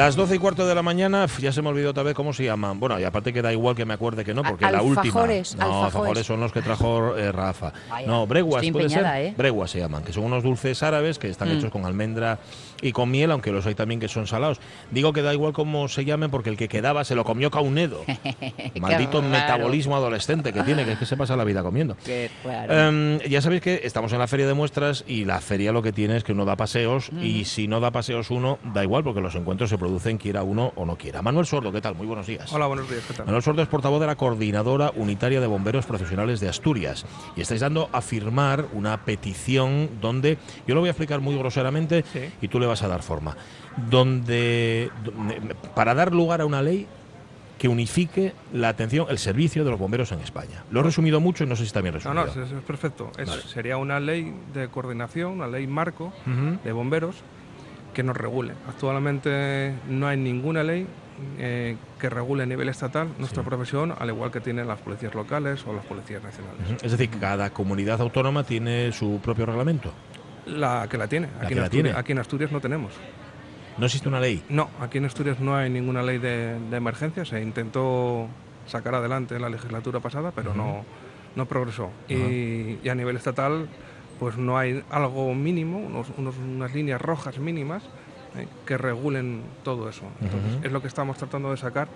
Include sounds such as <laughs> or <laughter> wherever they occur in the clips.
Las 12 y cuarto de la mañana, ya se me olvidó otra vez cómo se llaman. Bueno, y aparte que da igual que me acuerde que no, porque la última. No, alfajores. alfajores son los que trajo eh, Rafa. no, breguas, puede ser. ¿eh? Breguas se llaman, que son unos dulces árabes que están mm. hechos con almendra y con miel, aunque los hay también que son salados. Digo que da igual cómo se llamen, porque el que quedaba se lo comió Caunedo. <laughs> Maldito metabolismo adolescente que tiene, que es que se pasa la vida comiendo. Em, ya sabéis que estamos en la feria de muestras y la feria lo que tiene es que uno da paseos y si no da paseos uno, da igual, porque los encuentros se producen quiera uno o no quiera. Manuel Sordo, ¿qué tal? Muy buenos días. Hola, buenos días, ¿qué tal? Manuel Sordo es portavoz de la Coordinadora Unitaria de Bomberos Profesionales de Asturias y estáis dando a firmar una petición donde, yo lo voy a explicar muy groseramente y tú le vas a dar forma, donde, para dar lugar a una ley que unifique la atención, el servicio de los bomberos en España. Lo he resumido mucho y no sé si está bien resumido. No, no, es, perfecto. Sería una ley de coordinación, una ley marco de bomberos que nos regule. Actualmente no hay ninguna ley eh, que regule a nivel estatal nuestra profesión, al igual que tienen las policías locales o las policías nacionales. Es decir, cada comunidad autónoma tiene su propio reglamento. La que la tiene. Aquí, en, Asturias, aquí en Asturias no tenemos. ¿No existe una ley? No, aquí en Asturias no hay ninguna ley de, emergencia. Se intentó sacar adelante en la legislatura pasada, pero no, no progresó. y, a nivel estatal pues no hay algo mínimo, unas líneas rojas mínimas eh, que regulen todo eso. es lo que estamos tratando de sacar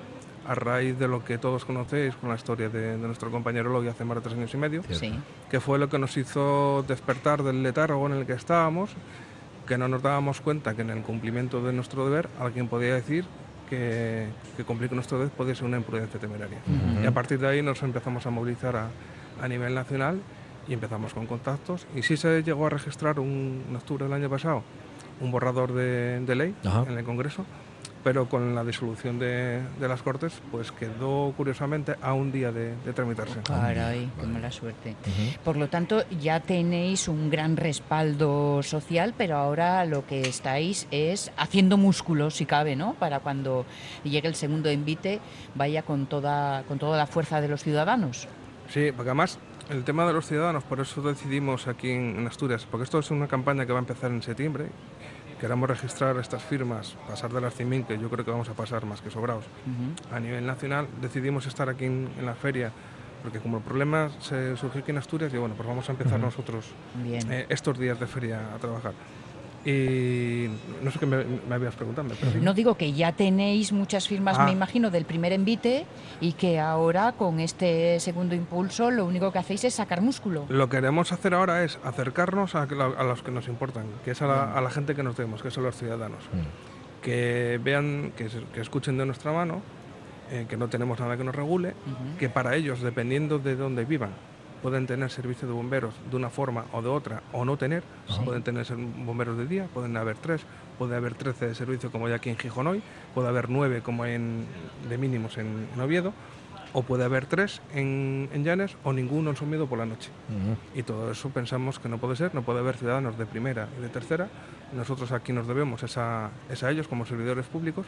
a raíz de lo que todos conocéis con la historia de, nuestro compañero Logi hace más de tres años y medio, que fue lo que nos hizo despertar del letargo en el que estábamos, que no nos dábamos cuenta que en el cumplimiento de nuestro deber alguien podía decir que, que cumplir con nuestro deber podía ser una imprudencia temeraria. Y a partir de ahí nos empezamos a movilizar a, a nivel nacional y empezamos con contactos. Y sí se llegó a registrar un, en octubre del año pasado un borrador de, ley en el Congreso, pero con la disolución de, las Cortes, pues quedó curiosamente a un día de, tramitarse. Caray, qué mala suerte. Por lo tanto, ya tenéis un gran respaldo social, pero ahora lo que estáis es haciendo músculo, si cabe, ¿no? Para cuando llegue el segundo invite, vaya con toda, con toda la fuerza de los ciudadanos. Sí, porque además el tema de los ciudadanos, por eso decidimos aquí en, Asturias, porque esto es una campaña que va a empezar en septiembre. Queremos registrar estas firmas, pasar de las 100.000, que yo creo que vamos a pasar más que sobrados. A nivel nacional decidimos estar aquí en, la feria porque como el problema se surgió aquí en Asturias, y bueno, pues vamos a empezar nosotros eh, estos días de feria a trabajar. Y no sé qué me, habías preguntado. no digo que ya tenéis muchas firmas, me ah. imagino, del primer envite y que ahora con este segundo impulso lo único que hacéis es sacar músculo. Lo que queremos hacer ahora es acercarnos a, los que nos importan, que es a la, gente que nos vemos, que son los ciudadanos. Mm. Que vean, que, escuchen de nuestra mano, eh, que no tenemos nada que nos regule, que para ellos, dependiendo de dónde vivan, pueden tener servicio de bomberos de una forma o de otra o no tener. Pueden tener bomberos de día, pueden haber tres, puede haber trece de servicio como ya aquí en Gijón hoy, puede haber nueve como en, de mínimos en, Oviedo, o puede haber tres en, en Llanes o ninguno en Somiedo por la noche. Y todo eso pensamos que no puede ser, no puede haber ciudadanos de primera y de tercera. Nosotros aquí nos debemos es a, es a ellos como servidores públicos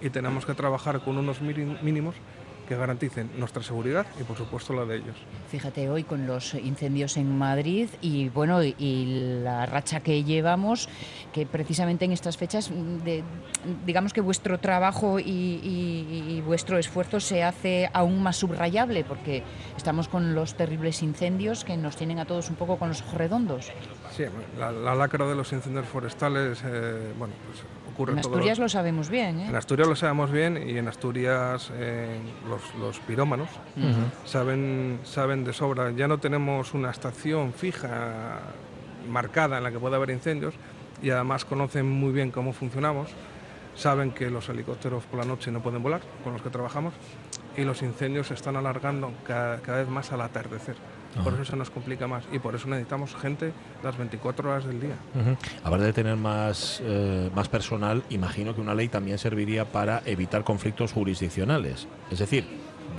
y tenemos que trabajar con unos mínimos que garanticen nuestra seguridad y por supuesto la de ellos. Fíjate hoy con los incendios en Madrid y bueno y la racha que llevamos, que precisamente en estas fechas, digamos que vuestro trabajo y, vuestro esfuerzo se hace aún más subrayable porque estamos con los terribles incendios que nos tienen a todos un poco con los ojos redondos. Sí, la, lacra de los incendios forestales, eh, bueno, pues en Asturias lo sabemos bien. ¿eh? En Asturias lo sabemos bien y en Asturias eh, los, pirómanos saben, saben de sobra. Ya no tenemos una estación fija, marcada, en la que pueda haber incendios y además conocen muy bien cómo funcionamos. Saben que los helicópteros por la noche no pueden volar, con los que trabajamos, y los incendios se están alargando cada, cada vez más al atardecer. Por eso se nos complica más y por eso necesitamos gente las 24 horas del día. Aparte de tener más, eh, más personal, imagino que una ley también serviría para evitar conflictos jurisdiccionales. Es decir,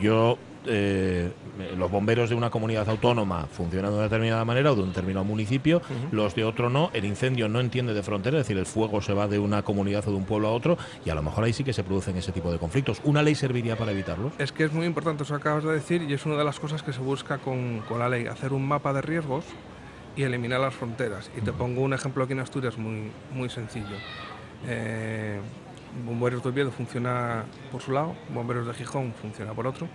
yo eh, los bomberos de una comunidad autónoma funcionan de una determinada manera o de un determinado municipio, los de otro no, el incendio no entiende de frontera, es decir, el fuego se va de una comunidad o de un pueblo a otro y a lo mejor ahí sí que se producen ese tipo de conflictos. ¿Una ley serviría para evitarlos? Es que es muy importante eso que acabas de decir y es una de las cosas que se busca con, la ley, hacer un mapa de riesgos y eliminar las fronteras. Y te pongo un ejemplo aquí en Asturias muy, muy sencillo. Eh, Bomberos de Oviedo funciona por su lado, Bomberos de Gijón funciona por otro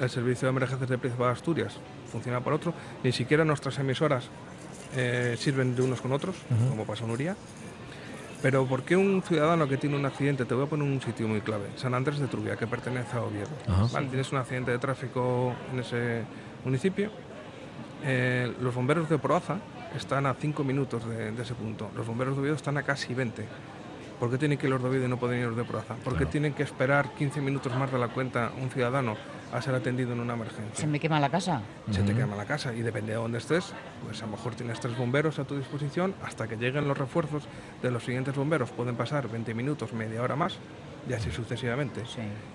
el servicio de emergencias de Principado de Asturias funciona por otro, ni siquiera nuestras emisoras eh, sirven de unos con otros, como pasa en Uría. Pero ¿por qué un ciudadano que tiene un accidente, te voy a poner un sitio muy clave, San Andrés de Trubia, que pertenece a Oviedo, tienes un accidente de tráfico en ese municipio, eh, los bomberos de Proaza están a 5 minutos de, ese punto, los bomberos de Oviedo están a casi 20. ¿Por qué tienen que ir los de Oviedo y no pueden ir los de Proaza? ¿Por qué tienen que esperar 15 minutos más de la cuenta un ciudadano a ser atendido en una emergencia. Se me quema la casa. Se te quema la casa y depende de dónde estés, pues a lo mejor tienes tres bomberos a tu disposición hasta que lleguen los refuerzos de los siguientes bomberos. Pueden pasar 20 minutos, media hora más y así sucesivamente.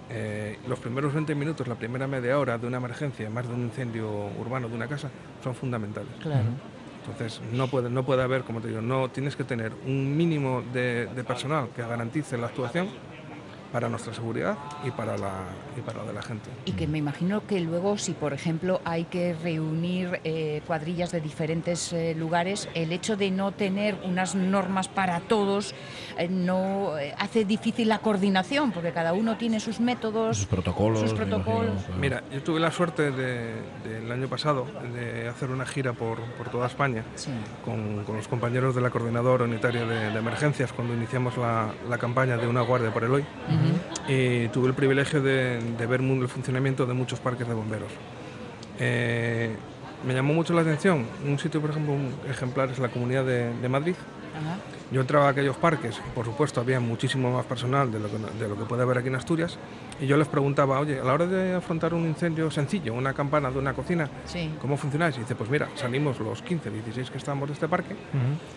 Eh, los primeros 20 minutos, la primera media hora de una emergencia, más de un incendio urbano de una casa, son fundamentales. Claro. Entonces no puede, no puede haber, como te digo, no tienes que tener un mínimo de, de personal que garantice la actuación para nuestra seguridad y para la y para la de la gente. Y que me imagino que luego, si por ejemplo hay que reunir eh, cuadrillas de diferentes eh, lugares, el hecho de no tener unas normas para todos eh, no hace difícil la coordinación, porque cada uno tiene sus métodos, sus protocolos. Sus protocolos. Mira, yo tuve la suerte del año pasado de hacer una gira por, por toda España con, con, los compañeros de la Coordinadora Unitaria de, Emergencias cuando iniciamos la, la, campaña de Una Guardia por el Hoy y tuve el privilegio de, ver el funcionamiento de muchos parques de bomberos. Eh, me llamó mucho la atención un sitio, por ejemplo, ejemplar es la Comunidad de, Madrid, yo entraba a aquellos parques, por supuesto había muchísimo más personal de lo, que, de lo que puede haber aquí en Asturias, y yo les preguntaba, oye, a la hora de afrontar un incendio sencillo, una campana de una cocina, ¿cómo funcionáis? Y dice, pues mira, salimos los 15, 16 que estamos de este parque,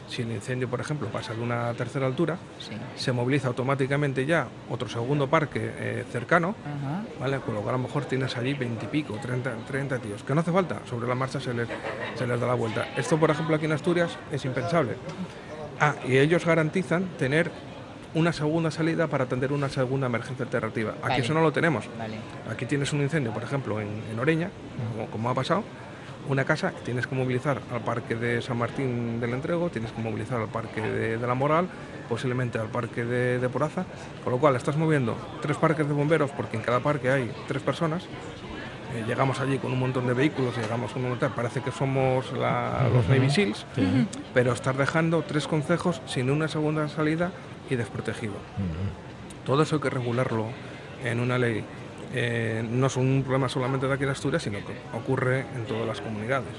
si el incendio, por ejemplo, pasa de una tercera altura, se moviliza automáticamente ya otro segundo parque eh, cercano, ¿vale? Con lo cual a lo mejor tienes allí 20 y pico, 30, 30 tíos, que no hace falta, sobre la marcha se les, se les da la vuelta. Esto, por ejemplo, aquí en Asturias es impensable. Ah, y ellos garantizan tener una segunda salida para atender una segunda emergencia alternativa. Aquí eso no lo tenemos. Aquí tienes un incendio, por ejemplo, en, Oreña, como, ha pasado, una casa, tienes que movilizar al parque de San Martín del Entrego, tienes que movilizar al parque de, La Moral, posiblemente al parque de, de, Poraza, con lo cual estás moviendo tres parques de bomberos porque en cada parque hay tres personas eh, llegamos allí con un montón de vehículos, llegamos con un hotel, parece que somos los Navy Seals, pero estar dejando tres concejos sin una segunda salida y desprotegido. Todo eso hay que regularlo en una ley. Eh, no es un problema solamente de aquí en Asturias, sino que ocurre en todas las comunidades.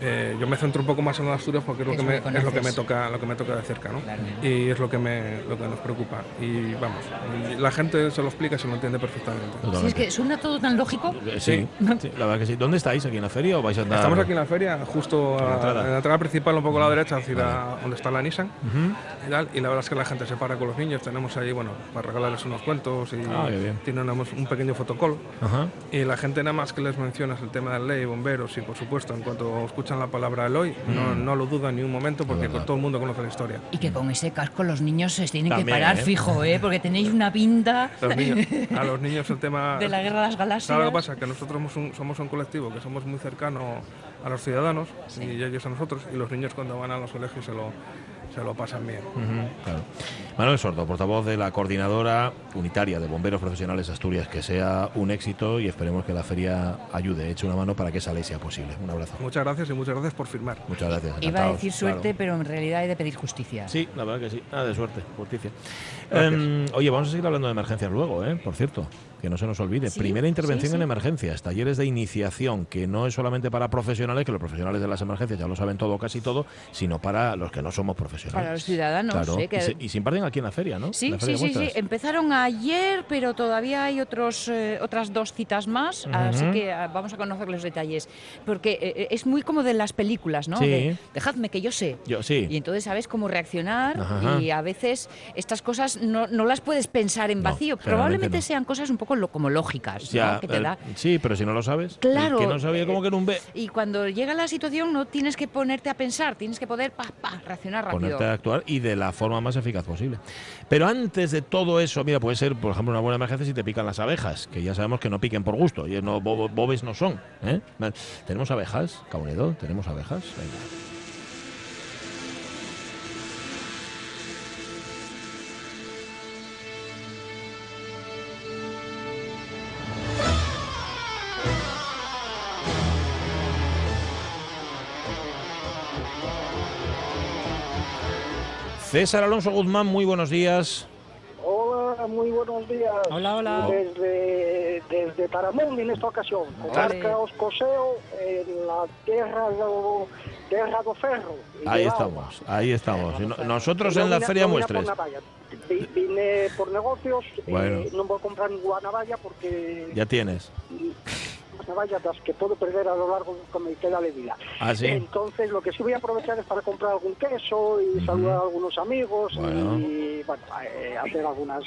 Eh, yo me centro un poco más en los Asturias porque es lo, que me, es lo que me toca lo que me toca de cerca ¿no? y es lo que me lo que nos preocupa. Y vamos la gente se lo explica y se lo entiende perfectamente. Sí, es que suena todo tan lógico. Eh, sí, la <laughs> verdad que sí. ¿dónde estáis aquí en la feria o vais a andar estamos aquí en la feria justo en la entrada, principal un poco a la derecha hacia donde está la Nissan y, la verdad es que la gente se para con los niños. Tenemos ahí bueno para regalarles unos cuentos y ah, tenemos un pequeño fotocall. Y la gente nada más que les mencionas el tema de ley bomberos y por supuesto en cuanto escuchan la palabra Eloy, no, mm. no, lo dudan ni un momento porque todo el mundo conoce la historia. Y que con ese casco los niños se tienen que parar ¿eh? fijo, ¿eh? porque tenéis una pinta. <laughs> a los niños el tema. <laughs> De la guerra de las galaxias. ¿Sabes lo que pasa? Que nosotros somos un, somos un colectivo que somos muy cercanos a los ciudadanos y ellos a nosotros, y los niños cuando van a los colegios se lo se lo pasan bien. Manuel Sordo, portavoz de la Coordinadora Unitaria de Bomberos Profesionales Asturias, que sea un éxito y esperemos que la feria ayude, eche una mano para que esa ley sea posible. Un abrazo. Muchas gracias y muchas gracias por firmar. Muchas gracias. Iba a decir suerte, pero en realidad hay de pedir justicia. Sí, la verdad que sí. Nada de suerte, justicia. Em, oye, vamos a seguir hablando de emergencias luego, ¿eh? por cierto. Que no se nos olvide. Primera intervención en emergencias, talleres de iniciación, que no es solamente para profesionales, que los profesionales de las emergencias ya lo saben todo, casi todo, sino para los que no somos profesionales. Para los ciudadanos. Claro. y, se, imparten aquí en la feria, ¿no? Sí, sí, sí, sí. Empezaron ayer, pero todavía hay otros, eh, otras dos citas más, así que ah, vamos a conocer los detalles. Porque eh, eh, es muy como de las películas, ¿no? dejadme que yo sé. Yo, sí. Y entonces sabes cómo reaccionar y a veces estas cosas no, no las puedes pensar en vacío. Probablemente sean cosas un poco como lógicas, ¿no? que te da. Sí, pero si no lo sabes. Claro. que no sabía cómo que no un B. Y cuando llega la situación no tienes que ponerte a pensar, tienes que poder pa, pa, reaccionar rápido. Ponerte a actuar y de la forma más eficaz posible. Pero antes de todo eso, mira, puede ser, por ejemplo, una buena emergencia si te pican las abejas, que ya sabemos que no piquen por gusto, y no, bobes no son. ¿eh? ¿Tenemos abejas, Caunedo? ¿Tenemos abejas? Venga. César Alonso Guzmán, muy buenos días. Hola, muy buenos días. Hola, hola. Desde, desde Taramón en esta ocasión, comarca Oscoseo, en la tierra de Terra do Ferro. Ahí estamos, ahí estamos. Nosotros en la Feria Muestres. Vine por negocios, eh, no voy a comprar ninguna navalla porque... Ya tienes <laughs> navallas las que puedo perder a lo largo que me queda de vida. ¿Ah, Entonces, lo que sí voy a aprovechar es para comprar algún queso y saludar a algunos amigos y bueno, eh, hacer algunas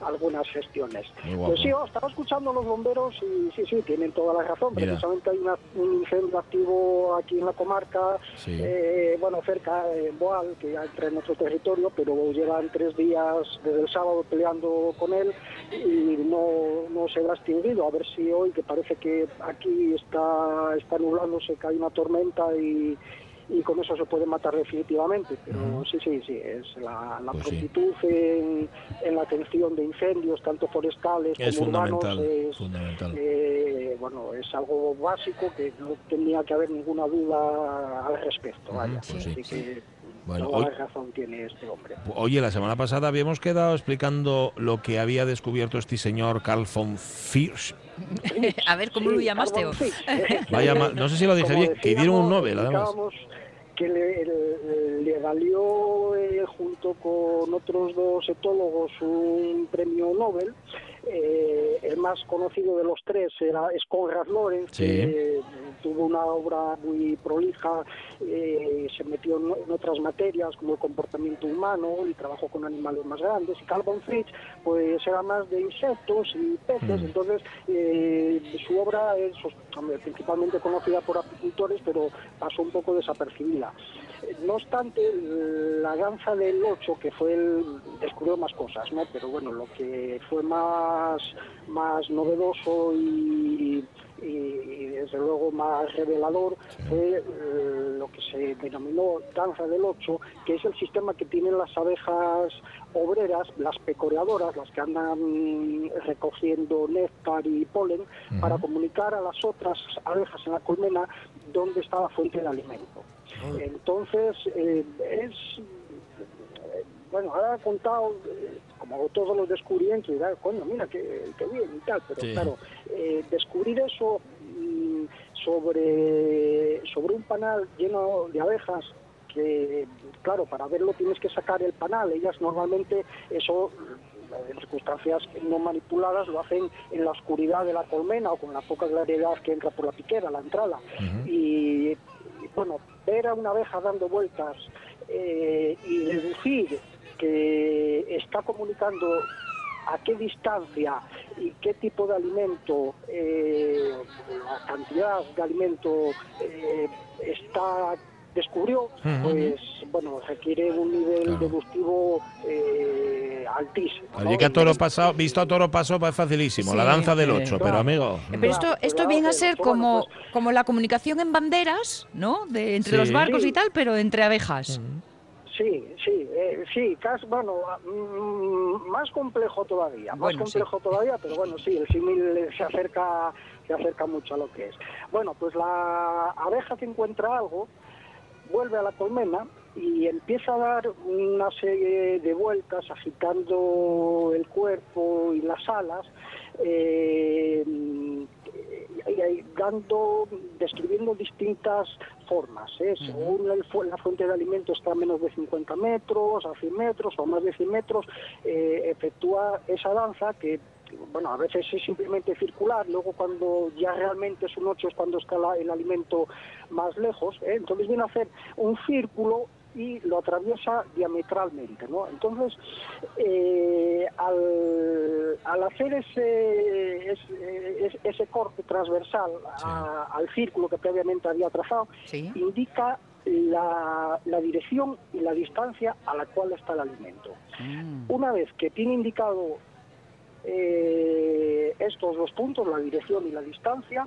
algunas gestiones. Pues sí, oh, estaba escuchando a los bomberos y sí, sí, tienen toda la razón. Precisamente hay un incendio activo aquí en la comarca, eh, bueno, cerca de Boal, que ya entra en nuestro territorio, pero llevan tres días desde el sábado peleando con él y no, no se ha extinguido. A ver si hoy, que parece que aquí está, está nublándose, que hay una tormenta y, y con eso se puede matar definitivamente. Pero sí, sí, sí, es la, la pues en, la atención de incendios, tanto forestales como urbanos, es, fundamental. Eh, bueno, es algo básico que no tenía que haber ninguna duda al respecto. Vaya. Pues Así que bueno, hoy, razón tiene este hombre. Oye, la semana pasada habíamos quedado explicando lo que había descubierto este señor Carl von Fiersch. <laughs> A ver, ¿cómo lo llamaste? <laughs> Vaya, no sé si lo dije bien, que dieron un Nobel, además que le, le, valió eh, junto con otros dos etólogos un premio Nobel eh, el más conocido de los tres era es Conrad Lorenz, que tuvo una obra muy prolija, eh, se metió en, otras materias como el comportamiento humano y trabajó con animales más grandes. Y Carl von Fritz, pues era más de insectos y peces, mm. entonces eh, su obra es principalmente conocida por apicultores, pero pasó un poco desapercibida. No obstante, la danza del 8, que fue el, descubrió más cosas, ¿no? Pero bueno, lo que fue más, más novedoso y, desde luego más revelador fue eh, lo que se denominó danza del 8, que es el sistema que tienen las abejas obreras, las pecoreadoras, las que andan recogiendo néctar y polen, para comunicar a las otras abejas en la colmena dónde está la fuente de alimento. Entonces, eh, es. Eh, bueno, ahora ha contado, eh, como todos los descubrimientos, y coño, mira, qué, bien y tal, pero claro, descubrir eso mm, sobre, sobre un panal lleno de abejas que, claro, para verlo tienes que sacar el panal. Ellas normalmente eso en circunstancias no manipuladas lo hacen en la oscuridad de la colmena o con la poca claridad que entra por la piquera, la entrada. y, bueno, ver a una abeja dando vueltas eh, y deducir que está comunicando a qué distancia y qué tipo de alimento, eh, la cantidad de alimento eh, está descubrió, pues bueno, requiere un nivel deductivo eh, altísimo. Oye, que a toro pasado, visto a toro paso, es facilísimo, la danza del 8, pero amigo. Pero esto, esto viene a ser como, pues como la comunicación en banderas, ¿no? De, entre los barcos y tal, pero entre abejas. Sí, sí, eh, sí, bueno, mm, más complejo todavía, más complejo todavía, pero bueno, sí, el símil se acerca, se acerca mucho a lo que es. Bueno, pues la abeja que encuentra algo, vuelve a la colmena y empieza a dar una serie de vueltas agitando el cuerpo y las alas eh, dando, describiendo distintas formas. ¿eh? Según la fuente de alimento está a menos de 50 metros, a 100 metros o a más de 100 metros, eh, efectúa esa danza que bueno, a veces es simplemente circular, luego cuando ya realmente es un 8 es cuando está el alimento más lejos, ¿eh? entonces viene a hacer un círculo y lo atraviesa diametralmente. ¿no? Entonces, eh, al, hacer ese, ese, ese corte transversal al círculo que previamente había trazado, indica la, la, dirección y la distancia a la cual está el alimento. Mm. Una vez que tiene indicado eh, estos dos puntos, la dirección y la distancia,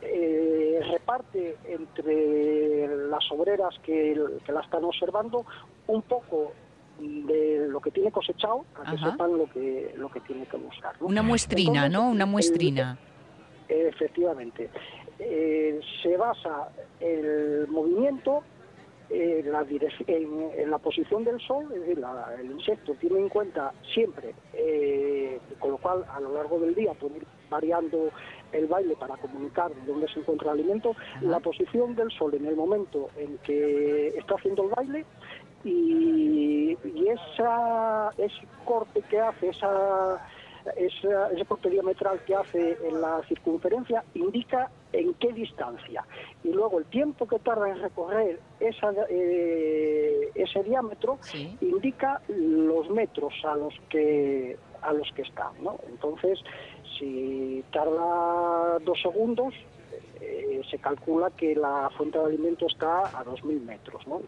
eh, reparte entre las obreras que, la están observando un poco de lo que tiene cosechado para que sepan lo que lo que tiene que buscar. Una muestrina, ¿no? Una muestrina. efectivamente. Eh, se basa el movimiento en, la en, la posición del sol, es decir, el insecto tiene en cuenta siempre, eh, con lo cual a lo largo del día puede ir variando el baile para comunicar dónde se encuentra el alimento, la posición del sol en el momento en que está haciendo el baile y, y esa, ese corte que hace, esa ese corte diametral que hace en la circunferencia indica en qué distancia. Y luego el tiempo que tarda en recorrer esa, eh, ese diámetro indica los metros a los que a los que está. ¿no? Entonces, si tarda dos segundos, eh, se calcula que la fuente de alimento está a 2.000 metros. ¿no?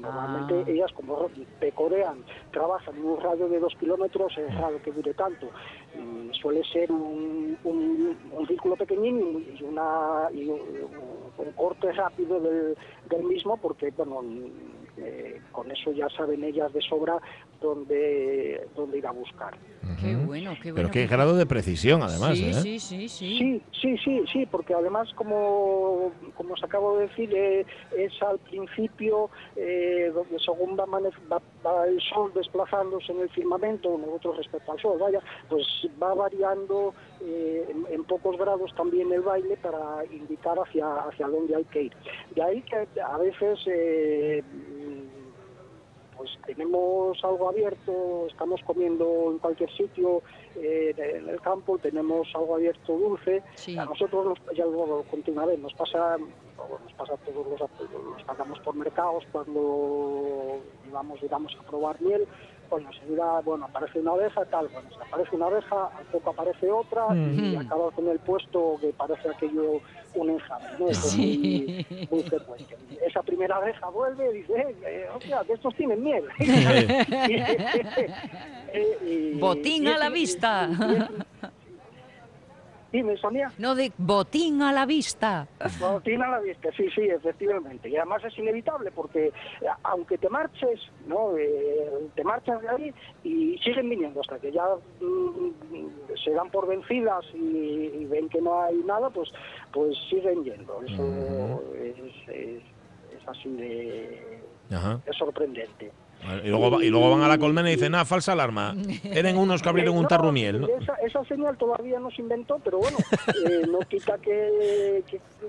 Normalmente ah. ellas, como pecorean, trabajan en un radio de dos kilómetros, es raro que dure tanto. Mm, suele ser un, un, círculo pequeñín y, una, y un, corte rápido del, del mismo, porque bueno, eh, con eso ya saben ellas de sobra dónde, dónde ir a buscar. Qué bueno, qué bueno. Pero qué grado de precisión, además. Sí, ¿eh? sí, sí, sí. Sí, sí, sí, porque además, como, como os acabo de decir, eh, es al principio eh, donde según va, va, el sol desplazándose en el firmamento, nosotros respecto al sol, vaya, pues va variando en, en, pocos grados también el baile para indicar hacia, hacia dónde hay que ir. De ahí que a veces pues tenemos algo abierto, estamos comiendo en cualquier sitio eh, en el campo, tenemos algo abierto dulce. A nosotros, ya lo conté una vez, nos pasa, nos pasa todos los, los pasamos por mercados cuando íbamos, íbamos a probar miel, pues enseguida, bueno, aparece una abeja, tal, bueno, si aparece una abeja, al poco aparece otra y acaba con el puesto que parece aquello un enjambre, ¿no? muy, frecuente. Esa primera abeja vuelve y dice, eh, eh hostia, que estos tienen miel. <laughs> <laughs> Eh, Botín a la vista. Dime, Sonia. No, de botín a la vista. Botín a la vista, sí, sí, efectivamente. Y además es inevitable porque aunque te marches, ¿no? Eh, te marchas de ahí y siguen viniendo hasta que ya mm, se dan por vencidas y, ven que no hay nada, pues, pues siguen yendo. Eso es, así de... Es sorprendente. Y luego, y luego van a la colmena y dicen, ah, falsa alarma. <laughs> Eran unos que abrieron un tarrumiel. ¿no? Esa, señal todavía no se inventó, pero bueno, <laughs> eh, no quita que,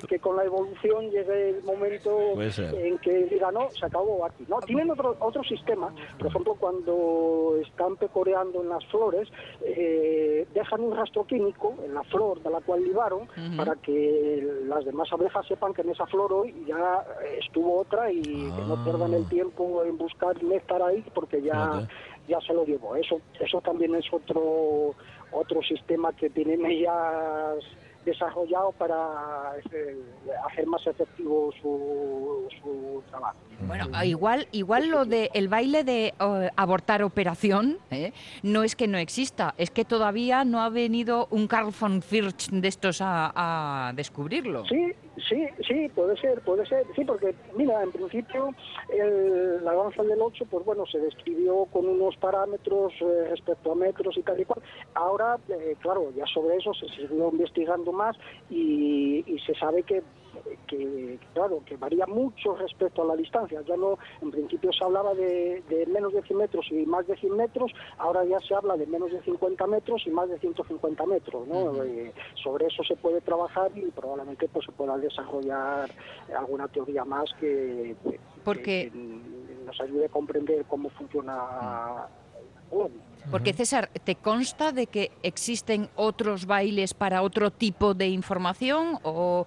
que, con la evolución llegue el momento en que diga, no, se acabó aquí. No, tienen otro, otro sistema. Por ejemplo, cuando están pecoreando en las flores, eh, dejan un rastro químico en la flor de la cual libaron para que las demás abejas sepan que en esa flor hoy ya estuvo otra y que no pierdan el ah. tiempo en buscar estar ahí porque ya, ya se lo llevó. Eso, eso también es otro, otro sistema que tienen ellas desarrollado para eh, hacer más efectivo su, su trabajo. Bueno, igual, igual lo de el baile de abortar operación ¿eh? no es que no exista, es que todavía no ha venido un Carl von Firch de estos a, a descubrirlo. Sí, Sí, sí, puede ser, puede ser. Sí, porque, mira, en principio el, la danza del 8, pues bueno, se describió con unos parámetros eh, respecto a metros y tal y cual. Ahora, eh, claro, ya sobre eso se siguió investigando más y, se sabe que que, claro, que varía mucho respecto a la distancia. Ya no, en principio se hablaba de, menos de 100 metros y más de 100 metros, ahora ya se habla de menos de 50 metros y más de 150 metros, ¿no? Eh, sobre eso se puede trabajar y probablemente pues se pueda desarrollar alguna teoría más que, Porque... nos ayude a comprender cómo funciona. Porque César, ¿te consta de que existen otros bailes para otro tipo de información o,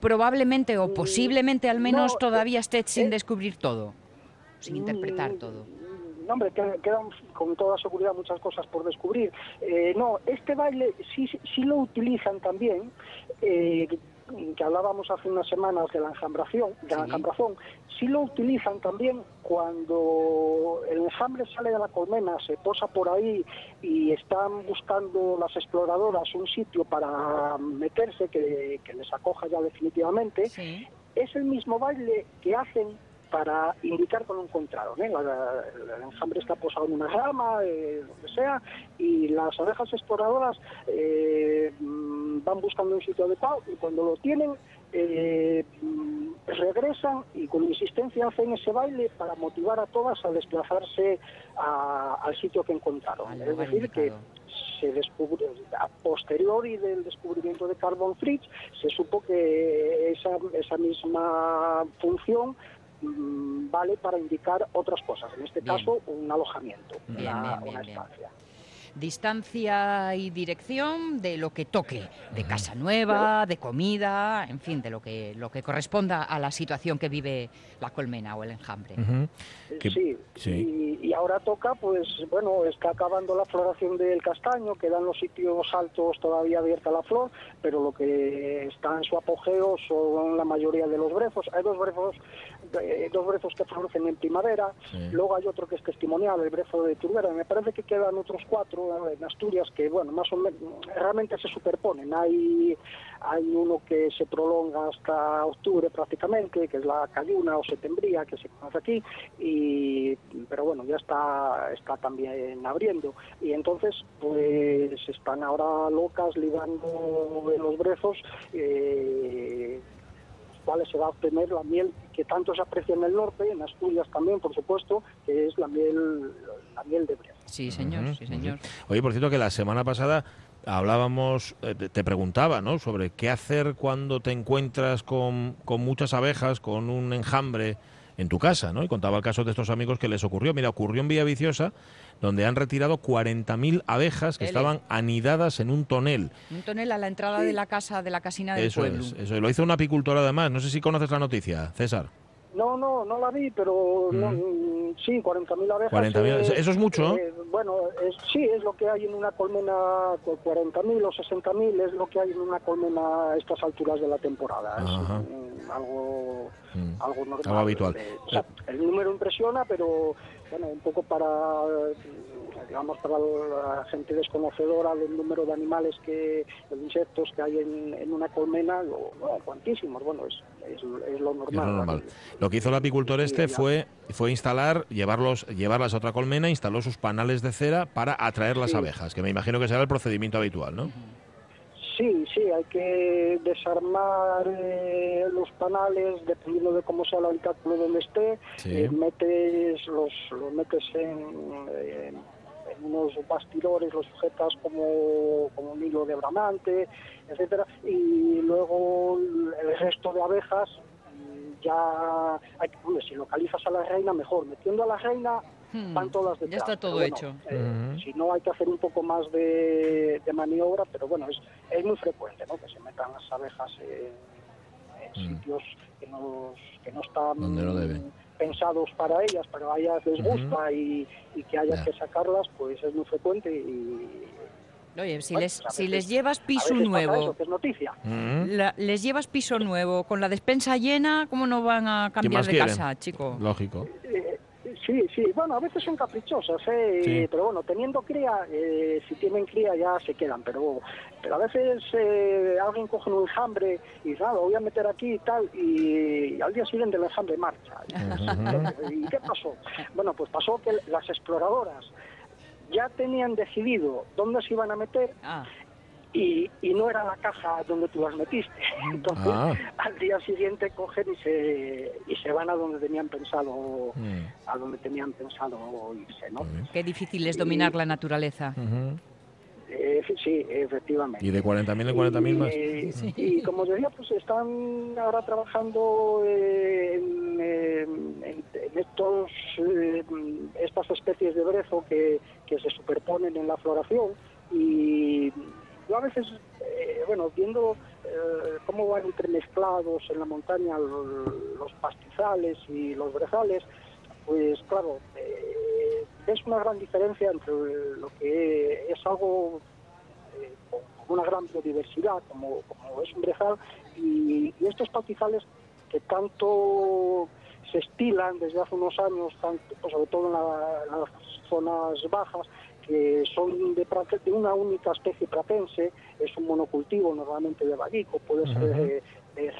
probablemente o mm, posiblemente al menos todavía esté sin descubrir todo, sin interpretar mm, todo? No, hombre, quedan con toda seguridad muchas cosas por descubrir. Eh, no, este baile sí, sí lo utilizan también. Eh, que hablábamos hace unas semanas de la enjambración, de la enjambrazón, sí lo utilizan también cuando el enjambre sale de la colmena, se posa por ahí y están buscando las exploradoras un sitio para meterse que, les acoja ya definitivamente. Es el mismo baile que hacen para indicar cuando encontraron. ¿eh? el enjambre está posado en una rama, eh, lo que sea, y las abejas exploradoras eh, mm, van buscando un sitio adecuado y cuando lo tienen eh, mm, regresan y con insistencia hacen ese baile para motivar a todas a desplazarse al sitio que encontraron. es decir, que se descubrió, a posteriori del descubrimiento de Carbon Fridge, se supo que esa, esa misma función Mm, vale para indicar otras cosas, en este caso un alojamiento, una, estancia distancia y dirección de lo que toque, de casa nueva, de comida, en fin, de lo que, lo que corresponda a la situación que vive la colmena o el enjambre. Sí, sí. Y, ahora toca, pues bueno, está acabando la floración del castaño, quedan los sitios altos todavía abierta la flor, pero lo que está en su apogeo son la mayoría de los brezos. Hay dos brezos, eh, dos brezos que florecen en primavera, luego hay otro que es testimonial, el brezo de Turbera, me parece que quedan otros cuatro en Asturias que, bueno, más o menos realmente se superponen. Hay, hay uno que se prolonga hasta octubre prácticamente, que es la Cayuna o Setembría, que se conoce aquí, y, pero bueno, ya está, está también abriendo. Y entonces, pues están ahora locas ligando en los brezos. Eh, cuales se va a obtener la miel que tanto se aprecia en el norte, en Asturias también, por supuesto, que es la miel, la miel de breza. Sí, señor, sí, señor. Oye, por cierto, que la semana pasada hablábamos, eh, te preguntaba, ¿no? Sobre qué hacer cuando te encuentras con, con muchas abejas, con un enjambre en tu casa, ¿no? Y contaba el caso de estos amigos que les ocurrió. Mira, ocurrió en Villa Viciosa, donde han retirado 40.000 abejas que estaban anidadas en un tonel. Un tonel a la entrada de la casa, de la casina del eso Es, eso Lo hizo un apicultor además. No sé si conoces la noticia, César. No, no, no la vi, pero mm. sí, 40.000 abejas. 40.000, ¿Eso es mucho? Eh, bueno, sí, es lo que hay en una colmena, 40.000 o 60.000 es lo que hay en una colmena a estas alturas de la temporada. Es algo, mm. algo normal. Algo habitual. Eh, el número impresiona, pero bueno, un poco para digamos, para la gente desconocedora del número de animales que, de insectos que hay en, una colmena, bueno, cuantísimos, bueno, es, es, lo normal. Lo que hizo el apicultor este fue, fue instalar, llevarlos, llevarlas a otra colmena, instaló sus panales de cera para atraer las abejas, que me imagino que será el procedimiento habitual, ¿no? Sí, sí, hay que desarmar eh, los panales dependiendo de cómo sea el habitáculo donde esté. Eh, metes los, los metes en, unos bastidores, los sujetas como, como un hilo de bramante, etcétera, y luego el resto de abejas ya hay, si localizas a la reina mejor, metiendo a la reina hmm, van todas detrás. Ya está todo hecho. Eh, si no hay que hacer un poco más de, maniobra, pero bueno, es, es muy frecuente ¿no? que se metan las abejas en, hmm. sitios que no, que no están pensados para ellas, pero a ellas les gusta y, que haya que sacarlas, pues es muy frecuente y... Oye, si, les, si les llevas piso nuevo, es noticia. les llevas piso nuevo con la despensa llena, ¿cómo no van a cambiar de casa, chico? Lógico. Eh, Sí, sí, bueno, a veces son caprichosas, ¿eh? pero bueno, teniendo cría, eh, si tienen cría ya se quedan, pero, pero a veces eh, alguien coge un enjambre y dice, ah, lo voy a meter aquí y tal, y, al día siguiente el enjambre marcha. <laughs> ¿Y qué pasó? Bueno, pues pasó que las exploradoras ya tenían decidido dónde se iban a meter. Ah. Y, no era la caja donde tú las metiste. Entonces, ah. al día siguiente cogen y se, y se van a donde tenían pensado, mm. a donde tenían pensado irse, ¿no? Qué difícil es dominar la naturaleza. Eh, sí, efectivamente. ¿Y de 40.000 en 40.000 más? Eh, y como decía, pues están ahora trabajando en, en, estos, eh, estas especies de brezo que, que se superponen en la floración y yo a veces, eh, bueno, viendo eh, cómo van entremezclados en la montaña los pastizales y los brezales, pues claro, eh, es una gran diferencia entre lo que es algo con una gran biodiversidad, como, es un brezal, y, estos pastizales que tanto se estilan desde hace unos años, tanto, pues, sobre todo en las zonas bajas, que son de, de, una única especie pratense, es un monocultivo normalmente de vallico, puede ser de, de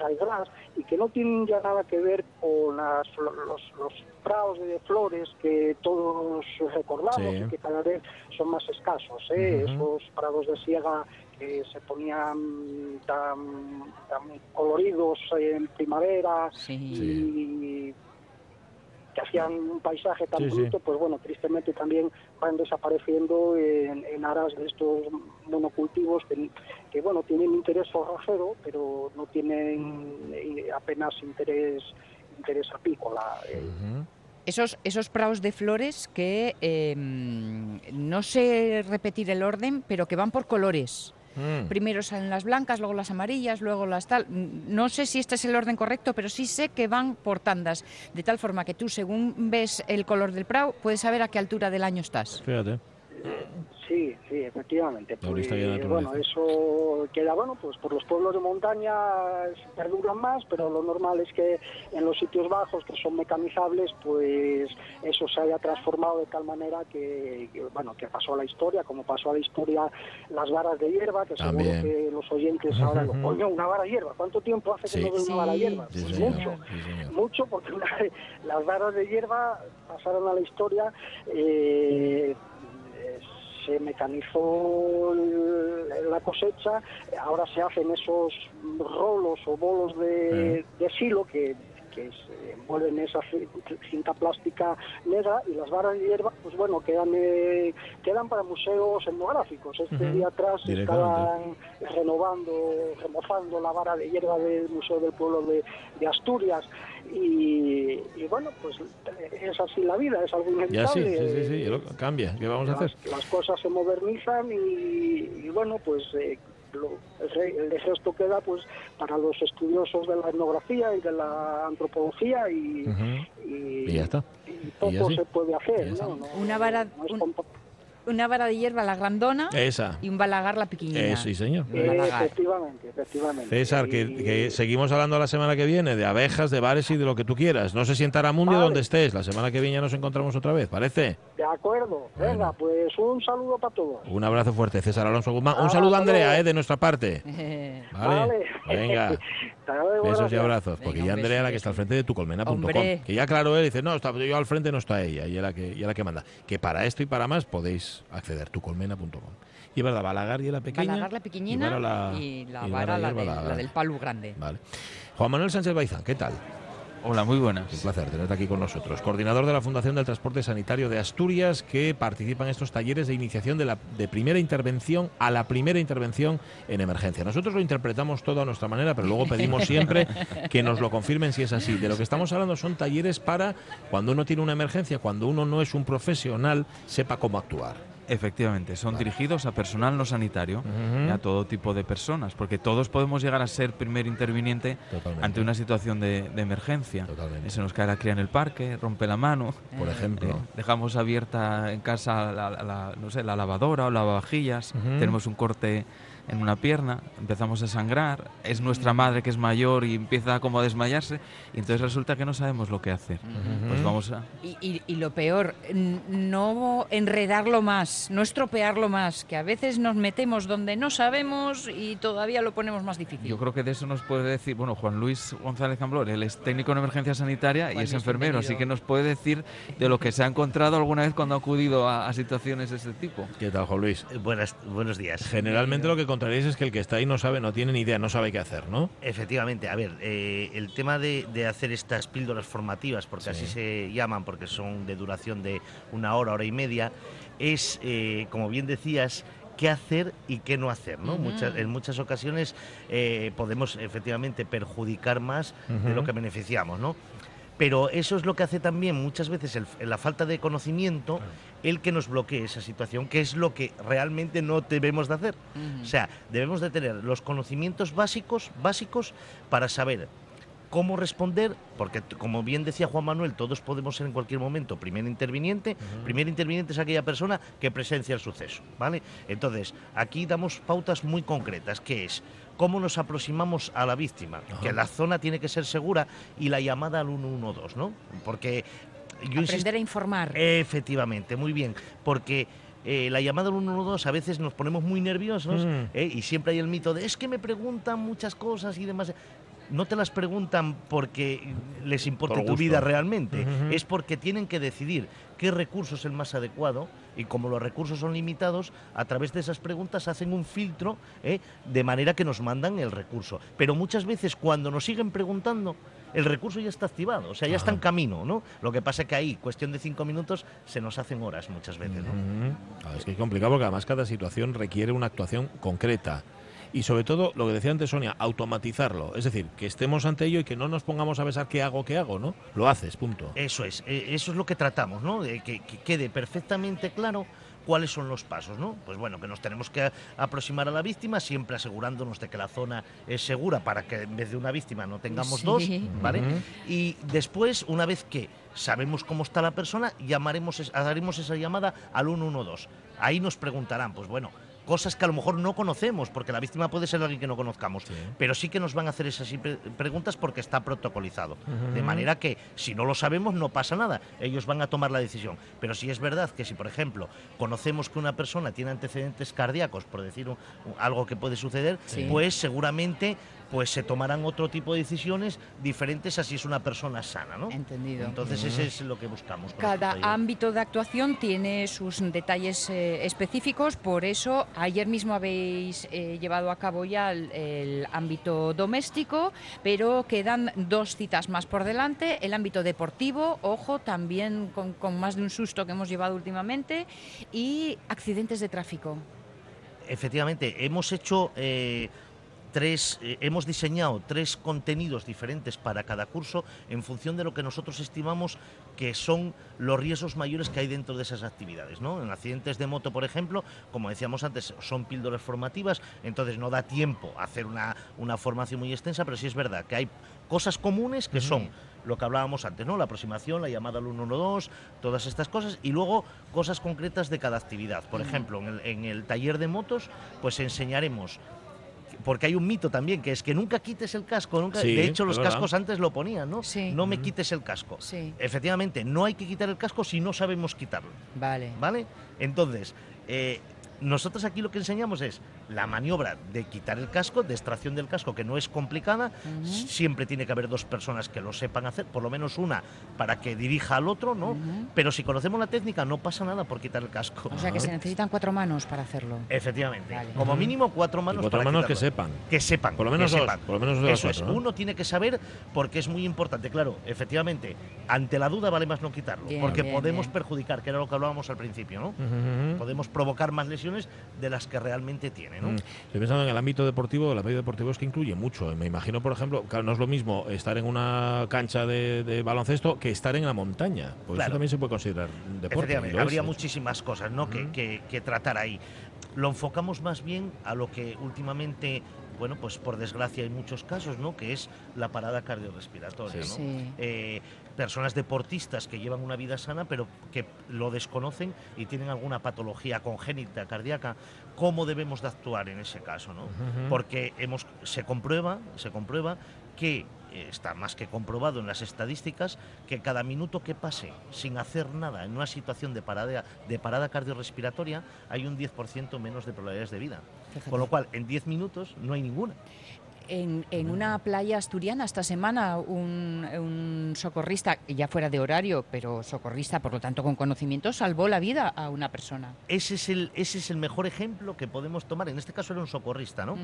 y que no tienen ya nada que ver con las, los, los, prados de flores que todos recordamos y que cada vez son más escasos. ¿eh? Esos prados de siega que se ponían tan, tan coloridos en primavera y que hacían un paisaje tan bonito, pues bueno, tristemente también van desapareciendo en, aras de estos monocultivos que, bueno, tienen interés forrajero, pero no tienen eh, apenas interés, interés apícola. Eh. Esos, esos praos de flores que em, no sé repetir el orden, pero que van por colores. Mm. Primero salen las blancas, luego las amarillas, luego las tal. No sé si este es el orden correcto, pero sí sé que van por tandas, de tal forma que tú, según ves el color del prau, puedes saber a qué altura del año estás. Fíjate. Sí, sí, efectivamente. Pues, bueno, eso queda bueno, pues por los pueblos de montaña perduran más, pero lo normal es que en los sitios bajos que son mecanizables, pues eso se haya transformado de tal manera que, bueno, que pasó a la historia, como pasó a la historia las varas de hierba, que seguro que los oyentes ahora lo <laughs> coño, una vara de hierba. ¿Cuánto tiempo hace que no ves una vara de hierba? Pues mucho, mucho, porque las varas de hierba pasaron a la historia. Eh, se mecanizó la cosecha, ahora se hacen esos rolos o bolos de, de silo que que se envuelven esa cinta plástica negra y las varas de hierba, pues bueno, quedan eh, quedan para museos etnográficos. Este día atrás estaban renovando, remozando la vara de hierba del Museo del Pueblo de, Asturias y, bueno, pues es así la vida, es algo inevitable. Ya, sí, sí, sí, cambia, ¿qué vamos a hacer? Las cosas se modernizan y, bueno, pues eh, el, gesto queda pues para los estudiosos de la etnografía y de la antropología y, y, ya está. Y poco se puede hacer. ¿no? Una vara, una vara de hierba la grandona y un balagar la pequeñina. sí, señor. efectivamente, efectivamente. César, que, seguimos hablando la semana que viene de abejas, de bares y de lo que tú quieras. No sé si en Taramundio donde estés. La semana que viene ya nos encontramos otra vez, ¿parece? De acuerdo. Venga, pues un saludo para todos. Un abrazo fuerte, César Alonso Guzmán. un saludo, Andrea, eh, de nuestra parte. <laughs> vale. Venga. <laughs> Besos y abrazos. Porque ya Andrea la que está al frente de tucolmena.com. Que ya claro, él dice, no, está, yo al frente no está ella, y la que, y la que manda. Que para esto y para más podéis acceder, tucolmena.com. Y es verdad, Balagar y la pequeña. Balagar la pequeñina y, la, vara, la, del palu grande. Vale. Juan Manuel Sánchez Baizán, ¿qué tal? Hola, muy buenas. Un placer tenerte aquí con nosotros. Coordinador de la Fundación del Transporte Sanitario de Asturias, que participa en estos talleres de iniciación de, la, de primera intervención a la primera intervención en emergencia. Nosotros lo interpretamos todo a nuestra manera, pero luego pedimos <laughs> siempre que nos lo confirmen si es así. De lo que estamos hablando son talleres para cuando uno tiene una emergencia, cuando uno no es un profesional, sepa cómo actuar. Efectivamente, son dirigidos a personal no sanitario y a todo tipo de personas, porque todos podemos llegar a ser primer interviniente ante una situación de, emergencia. Se nos cae la cría en el parque, rompe la mano, por ejemplo. Eh, dejamos abierta en casa la, no sé, la lavadora o lavavajillas, tenemos un corte en una pierna, empezamos a sangrar, es nuestra madre que es mayor y empieza como a desmayarse y entonces resulta que no sabemos lo que hacer. Pues vamos a... Y, y, lo peor, no enredarlo más, no estropearlo más, que a veces nos metemos donde no sabemos y todavía lo ponemos más difícil. Yo creo que de eso nos puede decir, bueno, Juan Luis González Camblor, él es técnico en emergencia sanitaria y es enfermero, así que nos puede decir de lo que se ha encontrado alguna vez cuando ha acudido a, situaciones de este tipo. ¿Qué tal, Juan Luis? Buenas, buenos días. Generalmente lo que es que el que está ahí no sabe, no tiene ni idea, no sabe qué hacer, ¿no? Efectivamente, a ver, eh, el tema de, hacer estas píldoras formativas, porque así se llaman, porque son de duración de una hora, hora y media, es, eh, como bien decías, qué hacer y qué no hacer. ¿no? en muchas ocasiones eh, podemos efectivamente perjudicar más de lo que beneficiamos. ¿no? Pero eso es lo que hace también muchas veces la falta de conocimiento, el que nos bloquee esa situación, que es lo que realmente no debemos de hacer. O sea, debemos de tener los conocimientos básicos, básicos para saber cómo responder, porque como bien decía Juan Manuel, todos podemos ser en cualquier momento primer interviniente. Primer interviniente es aquella persona que presencia el suceso, ¿vale? Entonces, aquí damos pautas muy concretas, que es cómo nos aproximamos a la víctima, que la zona tiene que ser segura y la llamada al 112, ¿no? Porque yo Aprender a informar. Efectivamente, muy bien, porque eh, la llamada al 112 a veces nos ponemos muy nerviosos mm. eh, y siempre hay el mito de es que me preguntan muchas cosas y demás no te las preguntan porque les importe tu vida realmente, es porque tienen que decidir qué recurso es el más adecuado y como los recursos son limitados, a través de esas preguntas hacen un filtro ¿eh? de manera que nos mandan el recurso. Pero muchas veces cuando nos siguen preguntando, el recurso ya está activado, o sea, ya está en camino, ¿no? Lo que pasa es que ahí, cuestión de cinco minutos, se nos hacen horas muchas veces, ¿no? Ah, es que es complicado porque además cada situación requiere una actuación concreta y sobre todo lo que decía antes Sonia, automatizarlo. Es decir, que estemos ante ello y que no nos pongamos a pensar qué hago, qué hago, ¿no? Lo haces, punto. Eso es, eh, eso es lo que tratamos, ¿no? De que, quede perfectamente claro cuáles son los pasos, ¿no? Pues bueno, que nos tenemos que aproximar a la víctima, siempre asegurándonos de que la zona es segura para que en vez de una víctima no tengamos dos, ¿vale? Y después, una vez que sabemos cómo está la persona, llamaremos, haremos esa llamada al 112. Ahí nos preguntarán, pues bueno, cosas que a lo mejor no conocemos, porque la víctima puede ser alguien que no conozcamos, pero sí que nos van a hacer esas preguntas porque está protocolizado. De manera que si no lo sabemos no pasa nada, ellos van a tomar la decisión. Pero si es verdad que si, por ejemplo, conocemos que una persona tiene antecedentes cardíacos, por decir algo que puede suceder, pues seguramente pues se tomarán otro tipo de decisiones diferentes a si es una persona sana, ¿no? Entendido. Entonces ese es lo que buscamos. Cada ámbito de actuación tiene sus detalles eh, específicos, por eso ayer mismo habéis eh, llevado a cabo ya el, ámbito doméstico, pero quedan dos citas más por delante, el ámbito deportivo, ojo, también con, más de un susto que hemos llevado últimamente, y accidentes de tráfico. Efectivamente, hemos hecho... Eh, tres, eh, hemos diseñado tres contenidos diferentes para cada curso en función de lo que nosotros estimamos que son los riesgos mayores que hay dentro de esas actividades. ¿no? En accidentes de moto, por ejemplo, como decíamos antes, son píldoras formativas, entonces no da tiempo a hacer una, una formación muy extensa, pero sí es verdad que hay cosas comunes que son lo que hablábamos antes, ¿no? La aproximación, la llamada al 112, todas estas cosas, y luego cosas concretas de cada actividad. Por ejemplo, en el, en el taller de motos, pues enseñaremos porque hay un mito también, que es que nunca quites el casco. Nunca, de hecho, los cascos antes lo ponían, ¿no? No me quites el casco. Efectivamente, no hay que quitar el casco si no sabemos quitarlo. Vale. ¿Vale? Entonces, eh, nosotros aquí lo que enseñamos es la maniobra de quitar el casco, de extracción del casco, que no es complicada. Siempre tiene que haber dos personas que lo sepan hacer, por lo menos una para que dirija al otro, ¿no? Pero si conocemos la técnica, no pasa nada por quitar el casco. O sea que se <laughs> necesitan cuatro manos para hacerlo. Efectivamente. Como mínimo cuatro manos cuatro manos que sepan. Que sepan. Por lo menos dos. Por lo menos dos Eso es. Uno tiene que saber porque es muy importante. Claro, efectivamente, ante la duda vale más no quitarlo. porque podemos perjudicar, que era lo que hablábamos al principio, ¿no? Podemos provocar más lesiones de las que realmente tiene. ¿no? Mm. Estoy pensando en el ámbito deportivo, el ámbito deportivo es que incluye mucho. Me imagino, por ejemplo, que no es lo mismo estar en una cancha de, baloncesto que estar en la montaña. Pues eso también se puede considerar deporte. Habría muchísimas cosas ¿no? que, que tratar ahí. Lo enfocamos más bien a lo que últimamente bueno, pues por desgracia hay muchos casos, ¿no? Que es la parada cardiorrespiratoria, ¿no? Eh, personas deportistas que llevan una vida sana, pero que lo desconocen y tienen alguna patología congénita cardíaca. ¿Cómo debemos de actuar en ese caso, no? Porque hemos, se comprueba, se comprueba que eh, está más que comprobado en las estadísticas que cada minuto que pase sin hacer nada en una situación de parada, de parada cardiorrespiratoria hay un 10% menos de probabilidades de vida. Con lo cual, en 10 minutos no hay ninguna. En, una playa asturiana esta semana un, socorrista, ya fuera de horario, pero socorrista, por lo tanto con conocimiento, salvó la vida a una persona. Ese es el, ese es el mejor ejemplo que podemos tomar. En este caso era un socorrista, ¿no?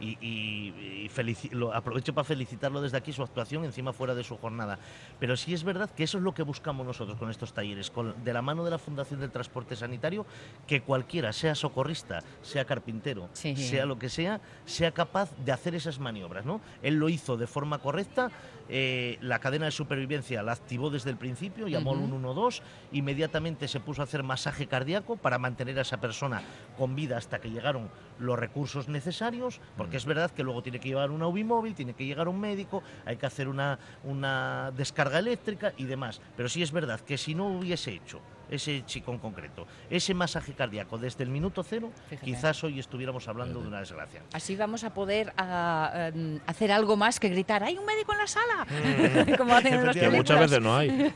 Y, lo, aprovecho para felicitarlo desde aquí su actuación encima fuera de su jornada. Pero sí es verdad que eso es lo que buscamos nosotros con estos talleres, con, de la mano de la Fundación del Transporte Sanitario, que cualquiera, sea socorrista, sea carpintero, sea lo que sea, sea capaz de hacer esas maniobras. ¿no? Él lo hizo de forma correcta, eh, la cadena de supervivencia la activó desde el principio, llamó al 112, inmediatamente se puso a hacer masaje cardíaco para mantener a esa persona con vida hasta que llegaron los recursos necesarios, porque es verdad que luego tiene que llevar una UBI móvil, tiene que llegar un médico, hay que hacer una, una descarga eléctrica y demás. Pero sí es verdad que si no hubiese hecho ese chico en concreto, ese masaje cardíaco desde el minuto cero, quizás hoy estuviéramos hablando de una desgracia. Así vamos a poder em, hacer algo más que gritar, ¡hay un médico en la sala! Mm. <laughs> Como hacen en Que muchas veces no hay,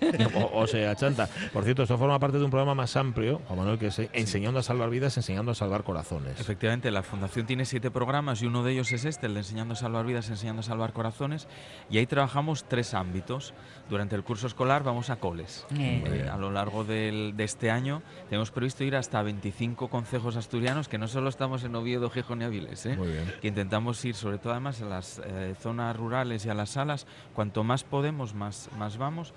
o, sea, chanta. Por cierto, esto forma parte de un programa más amplio, Juan Manuel, que es Enseñando a salvar vidas, enseñando a salvar corazones. Efectivamente, la Fundación tiene siete programas y uno de ellos es este, el de Enseñando a salvar vidas, enseñando a salvar corazones, y ahí trabajamos tres ámbitos. Durante el curso escolar vamos a coles. Eh, a lo largo del de este año tenemos previsto ir hasta 25 concejos asturianos, que no solo estamos en Oviedo, Gijón y Avilés, ¿eh? que intentamos ir sobre todo además a las eh, zonas rurales y a las salas, cuanto más podemos, más, más vamos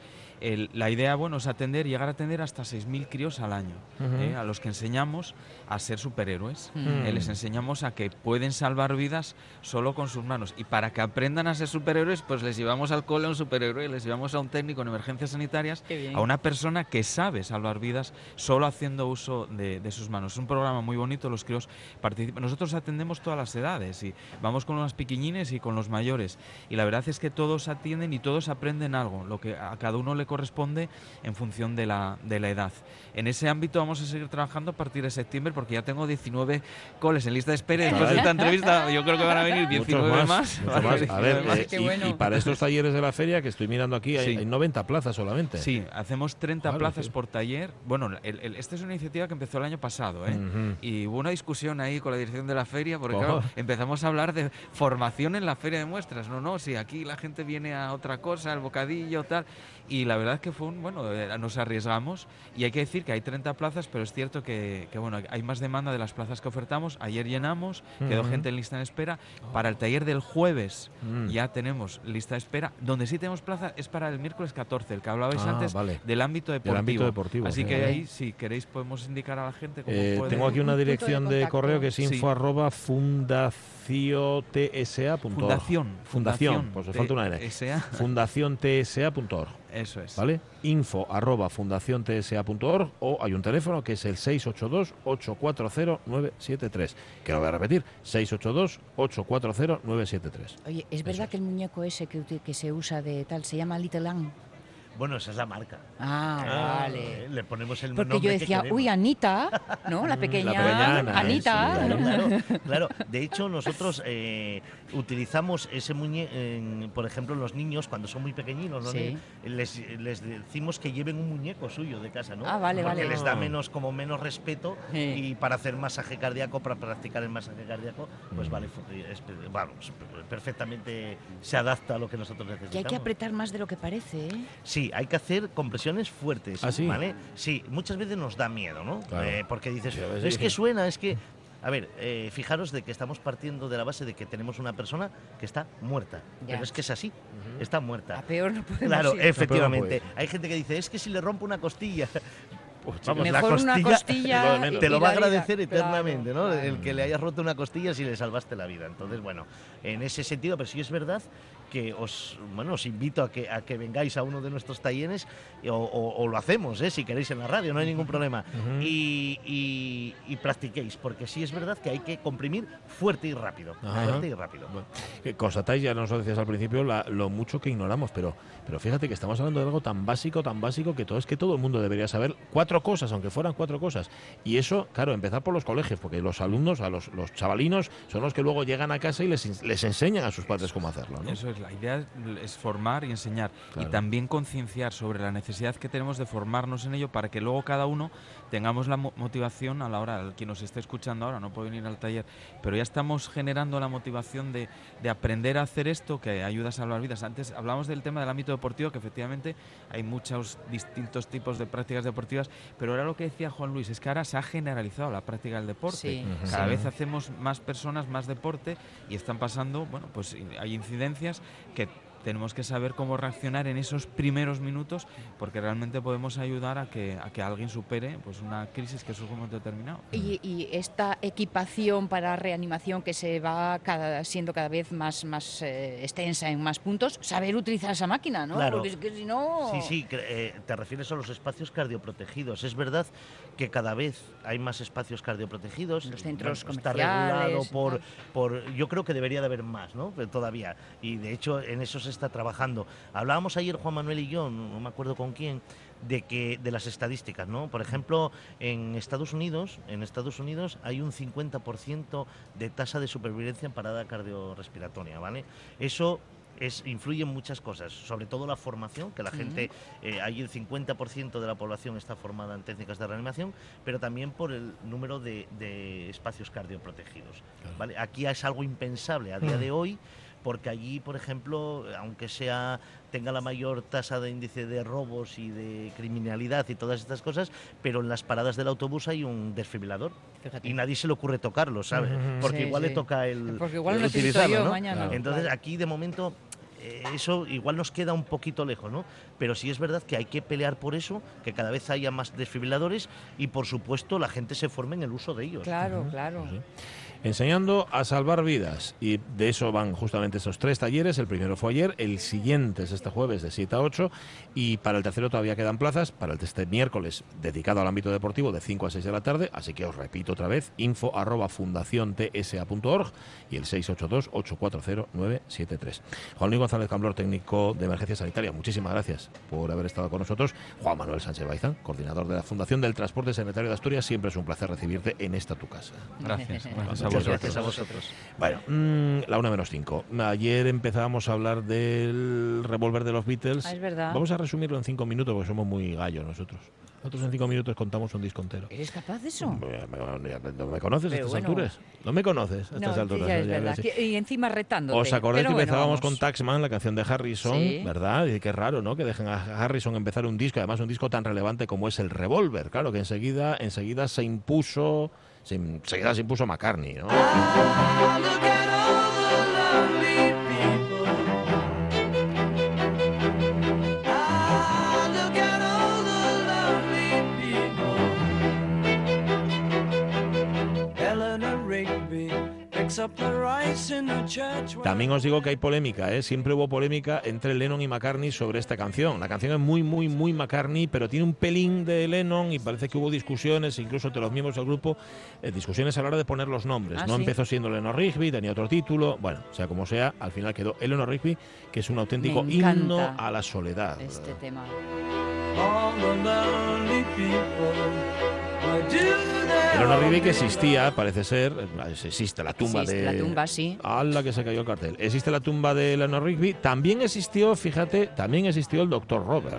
la idea bueno es atender, llegar a atender hasta 6.000 críos al año, ¿eh? a los que enseñamos a ser superhéroes. Eh, les enseñamos a que pueden salvar vidas solo con sus manos. Y para que aprendan a ser superhéroes, pues les llevamos al cole a un superhéroe, les llevamos a un técnico en emergencias sanitarias, a una persona que sabe salvar vidas solo haciendo uso de, sus manos. Es un programa muy bonito, los críos participan. Nosotros atendemos todas las edades y vamos con los pequeñines y con los mayores. Y la verdad es que todos atienden y todos aprenden algo, lo que a cada uno le corresponde en función de la, de la edad. En ese ámbito vamos a seguir trabajando a partir de septiembre porque ya tengo 19 coles en lista de espera. Después de esta entrevista yo creo que van a venir 19 más. A ver, eh, y, para estos talleres de la feria que estoy mirando aquí hay, 90 plazas solamente. Sí, hacemos 30 plazas por taller. Bueno, esta es una iniciativa que empezó el año pasado ¿eh? y hubo una discusión ahí con la dirección de la feria porque claro, empezamos a hablar de formación en la feria de muestras. No, no, si aquí la gente viene a otra cosa, el bocadillo, tal. Y la verdad es que fue un, bueno, nos arriesgamos y hay que decir que hay 30 plazas, pero es cierto que, bueno, hay más demanda de las plazas que ofertamos. Ayer llenamos, quedó gente en lista de espera. Para el taller del jueves mm. ya tenemos lista de espera. Donde sí tenemos plaza es para el miércoles 14, el que hablabais ah, antes del ámbito deportivo. ámbito deportivo Así que ahí, si queréis, podemos indicar a la gente cómo eh, Tengo aquí una dirección de, correo que es info arroba fundación Fundación. Fundación, pues me falta una N. Fundaciontsa.org. Eso es. ¿Vale? Info arroba fundaciontsa.org o hay un teléfono que es el 682-840-973. Que lo voy a repetir, 682-840-973. Oye, ¿es verdad que el muñeco ese que, que se usa de tal se llama Little Lang? Bueno, esa es la marca. Ah, ah vale. Le ponemos el Porque yo decía, uy, Anita, ¿no? La pequeña, Anita. <laughs> claro, De hecho, nosotros eh, utilizamos ese muñeco, por ejemplo, los niños cuando son muy pequeñinos, ¿no? les, les, decimos que lleven un muñeco suyo de casa, ¿no? Ah, vale, Porque vale. les da menos, como menos respeto y para hacer masaje cardíaco, para practicar el masaje cardíaco, pues vale, vamos, perfectamente se adapta a lo que nosotros necesitamos. Que hay que apretar más de lo que parece, ¿eh? Sí, hay que hacer compresiones fuertes. ¿Ah, sí? ¿vale? Sí, muchas veces nos da miedo, ¿no? Eh, porque dices, es que suena, es que... A ver, eh, fijaros de que estamos partiendo de la base de que tenemos una persona que está muerta. Pero es que es así, está muerta. A peor no podemos Claro, efectivamente. Hay gente que dice, es que si le rompo una costilla... Pues, Vamos, Mejor la costilla, una costilla <laughs> te lo va a agradecer eternamente, ¿no? El que le hayas roto una costilla si le salvaste la vida. Entonces, bueno, en ese sentido, pero sí es verdad que os, bueno, os invito a que, a que vengáis a uno de nuestros talleres o, lo hacemos, ¿eh? si queréis en la radio, no hay ningún problema. y, practiquéis, porque sí es verdad que hay que comprimir fuerte y rápido. Fuerte y rápido. constatáis, ya nos lo decías al principio, lo mucho que ignoramos, pero, pero fíjate que estamos hablando de algo tan básico, tan básico, que todo es que todo el mundo debería saber cuatro cosas, aunque fueran cuatro cosas. Y eso, claro, empezar por los colegios, porque los alumnos, a los, los chavalinos, son los que luego llegan a casa y les, les enseñan a sus padres cómo hacerlo. Eso es la idea es formar y enseñar y también concienciar sobre la necesidad que tenemos de formarnos en ello para que luego cada uno tengamos la motivación a la hora, quien nos esté escuchando ahora no puede venir al taller, pero ya estamos generando la motivación de, de aprender a hacer esto que ayuda a salvar vidas. Antes hablamos del tema del ámbito deportivo, que efectivamente hay muchos distintos tipos de prácticas deportivas, pero ahora lo que decía Juan Luis es que ahora se ha generalizado la práctica del deporte. Cada vez hacemos más personas, más deporte y están pasando, bueno, pues hay incidencias que tenemos que saber cómo reaccionar en esos primeros minutos porque realmente podemos ayudar a que, a que alguien supere pues, una crisis que surge un momento determinado. Y, esta equipación para reanimación que se va cada, siendo cada vez más, más eh, extensa en más puntos, saber utilizar esa máquina, ¿no? Porque es que si no... Sí, sí, eh, te refieres a los espacios cardioprotegidos. Es verdad que cada vez hay más espacios cardioprotegidos. Los centros Está regulado por, por... Yo creo que debería de haber más, ¿no? Todavía. Y de hecho en esos está trabajando. Hablábamos ayer Juan Manuel y yo, no me acuerdo con quién, de que de las estadísticas, ¿no? Por ejemplo, en Estados Unidos, en Estados Unidos hay un 50% de tasa de supervivencia en parada cardiorrespiratoria, ¿vale? Eso es, influye en muchas cosas, sobre todo la formación, que la gente, eh, hay el 50% de la población está formada en técnicas de reanimación, pero también por el número de, espacios cardioprotegidos. ¿vale? Aquí es algo impensable a día de hoy porque allí, por ejemplo, aunque sea tenga la mayor tasa de índice de robos y de criminalidad y todas estas cosas, pero en las paradas del autobús hay un desfibrilador. Y nadie se le ocurre tocarlo, ¿sabes? Porque igual le toca el, porque igual utilizarlo, ¿no? Entonces aquí de momento eh, eso igual nos queda un poquito lejos, ¿no? Pero sí es verdad que hay que pelear por eso, que cada vez haya más desfibriladores y por supuesto la gente se forme en el uso de ellos. Claro, claro enseñando a salvar vidas. Y de eso van justamente esos tres talleres. El primero fue ayer, el siguiente es este jueves de 7 a 8 y para el tercero todavía quedan plazas. Para el este miércoles dedicado al ámbito deportivo de 5 a 6 de la tarde. Así que os repito otra vez, info arroba fundaciontsa.org y el 682-840-973. Juan Luis González Camblor, técnico de emergencia sanitaria, muchísimas gracias por haber estado con nosotros. Juan Manuel Sánchez Baizán, coordinador de la Fundación del Transporte Secretario de Asturias, siempre es un placer recibirte en esta tu casa. Gracias. <laughs> gracias a vosotros. Bueno, mm, la una menos cinco. Ayer empezábamos a hablar del revólver de los Beatles. Ah, es verdad. Vamos a resumirlo en cinco minutos porque somos muy gallos nosotros. Nosotros en cinco minutos contamos un disco entero. ¿Eres capaz de eso? ¿No me conoces a estas alturas? ¿No me conoces a estas alturas? es verdad. Y encima retándote. ¿Os acordáis que empezábamos con Taxman, la canción de Harrison? ¿Verdad? Y qué raro, ¿no? Que dejen a Harrison empezar un disco, además un disco tan relevante como es el Revolver. Claro, que enseguida, enseguida se impuso se, enseguida se impuso McCartney, ¿no? También os digo que hay polémica, ¿eh? siempre hubo polémica entre Lennon y McCartney sobre esta canción. La canción es muy, muy, muy McCartney, pero tiene un pelín de Lennon y parece que hubo discusiones, incluso entre los miembros del grupo, eh, discusiones a la hora de poner los nombres. Ah, no empezó siendo Lennon Rigby, tenía otro título. Bueno, sea como sea, al final quedó Eleanor Rigby, que es un auténtico himno a la soledad. Este tema. Eleanor Rigby que existía, parece ser, existe la tumba existe de... la tumba, sí. ¡Hala que se cayó el cartel! Existe la tumba de Eleanor Rigby. También existió, fíjate, también existió el doctor Robert.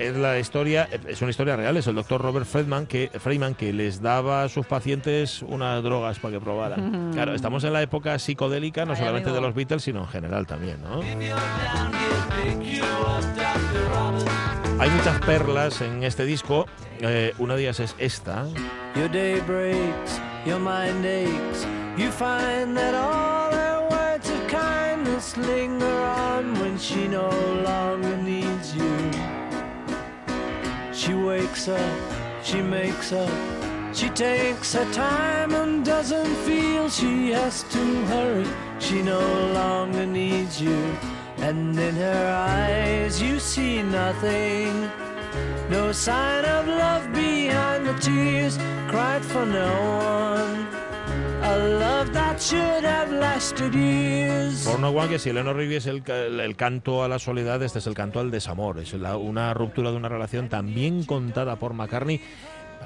Es la historia, es una historia real, es el doctor Robert Friedman que, Freeman que les daba a sus pacientes unas drogas para que probaran. Claro, estamos en la época psicodélica, no solamente de los Beatles, sino en general también, ¿no? Hay muchas perlas en este disco, eh, una de ellas es esta. Your day breaks, your mind aches, you find that all her words of kindness linger on when she no longer needs. She wakes up, she makes up, she takes her time and doesn't feel she has to hurry. She no longer needs you, and in her eyes you see nothing. No sign of love behind the tears cried for no one. Por no que si Eleanor Rigby es el, el, canto a la soledad, este es el canto al desamor. Es una ruptura de una relación también contada por McCartney.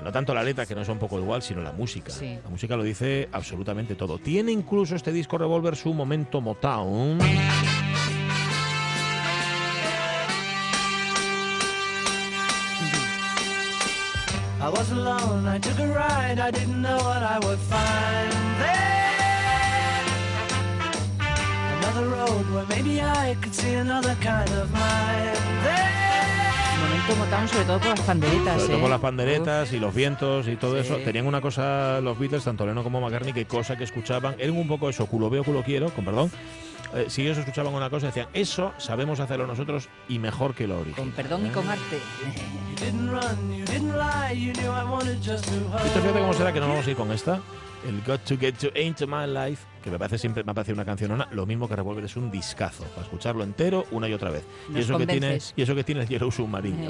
No tanto la letra, que no es un poco igual, sino la música. La música lo dice absolutamente todo. Tiene incluso este disco Revolver su momento Motown. I was alone, I took a ride, I didn't know what I would find there. Another road where maybe I could see another kind of mind there. momento Motown sobre todo por las panderetas. Sobre todo ¿eh? por las panderetas y los vientos y todo eso. Tenían una cosa los Beatles, tanto Leno como McCartney, que cosa que escuchaban, eran un poco eso, culo veo, culo quiero, con perdón, eh, si ellos escuchaban una cosa, decían, eso sabemos hacerlo nosotros y mejor que lo original. Con perdón y con arte. Esto fíjate cómo será que no vamos a ir con esta. El Got to Get to Into My Life, que me parece siempre me ha parecido una canción lo mismo que Revolver es un discazo, para escucharlo entero una y otra vez. y eso que tiene y eso que tiene el Yellow Submarine,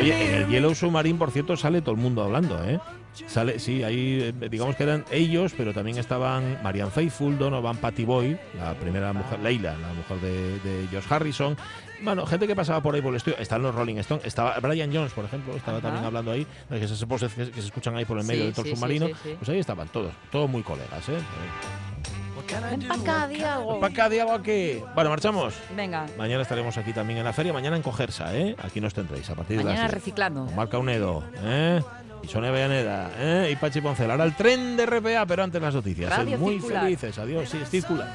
Oye, en el Yellow Submarine, por cierto, sale todo el mundo hablando, ¿eh? Sale, sí, ahí eh, digamos que eran ellos, pero también estaban Marianne Faithfull, Donovan Patty Boy, la primera mujer, Leila, la mujer de, de Josh Harrison. Bueno, gente que pasaba por ahí por el estudio. Están los Rolling Stones. Estaba Brian Jones, por ejemplo, estaba también hablando ahí. Que se, que, se escuchan ahí por el medio del torso submarino. pues ahí estaban todos, todos muy colegas, ¿eh? acá, Diego. acá, Diego, aquí. Bueno, marchamos. Venga. Mañana estaremos aquí también en la feria. Mañana en Cogersa, ¿eh? Aquí nos tendréis a partir Mañana de las reciclando. Marca Unedo, ¿eh? Y Sonia Villaneda ¿eh? y Pachi Poncel. Ahora el tren de RPA, pero antes las noticias. Radio muy felices. Adiós, sí, es circular.